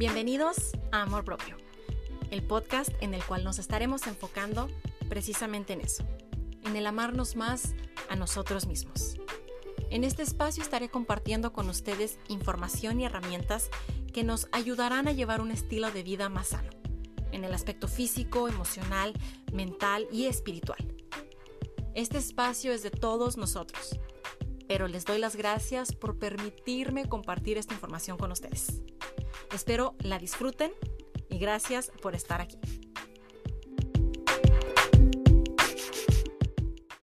Bienvenidos a Amor Propio, el podcast en el cual nos estaremos enfocando precisamente en eso, en el amarnos más a nosotros mismos. En este espacio estaré compartiendo con ustedes información y herramientas que nos ayudarán a llevar un estilo de vida más sano, en el aspecto físico, emocional, mental y espiritual. Este espacio es de todos nosotros, pero les doy las gracias por permitirme compartir esta información con ustedes. Espero la disfruten y gracias por estar aquí.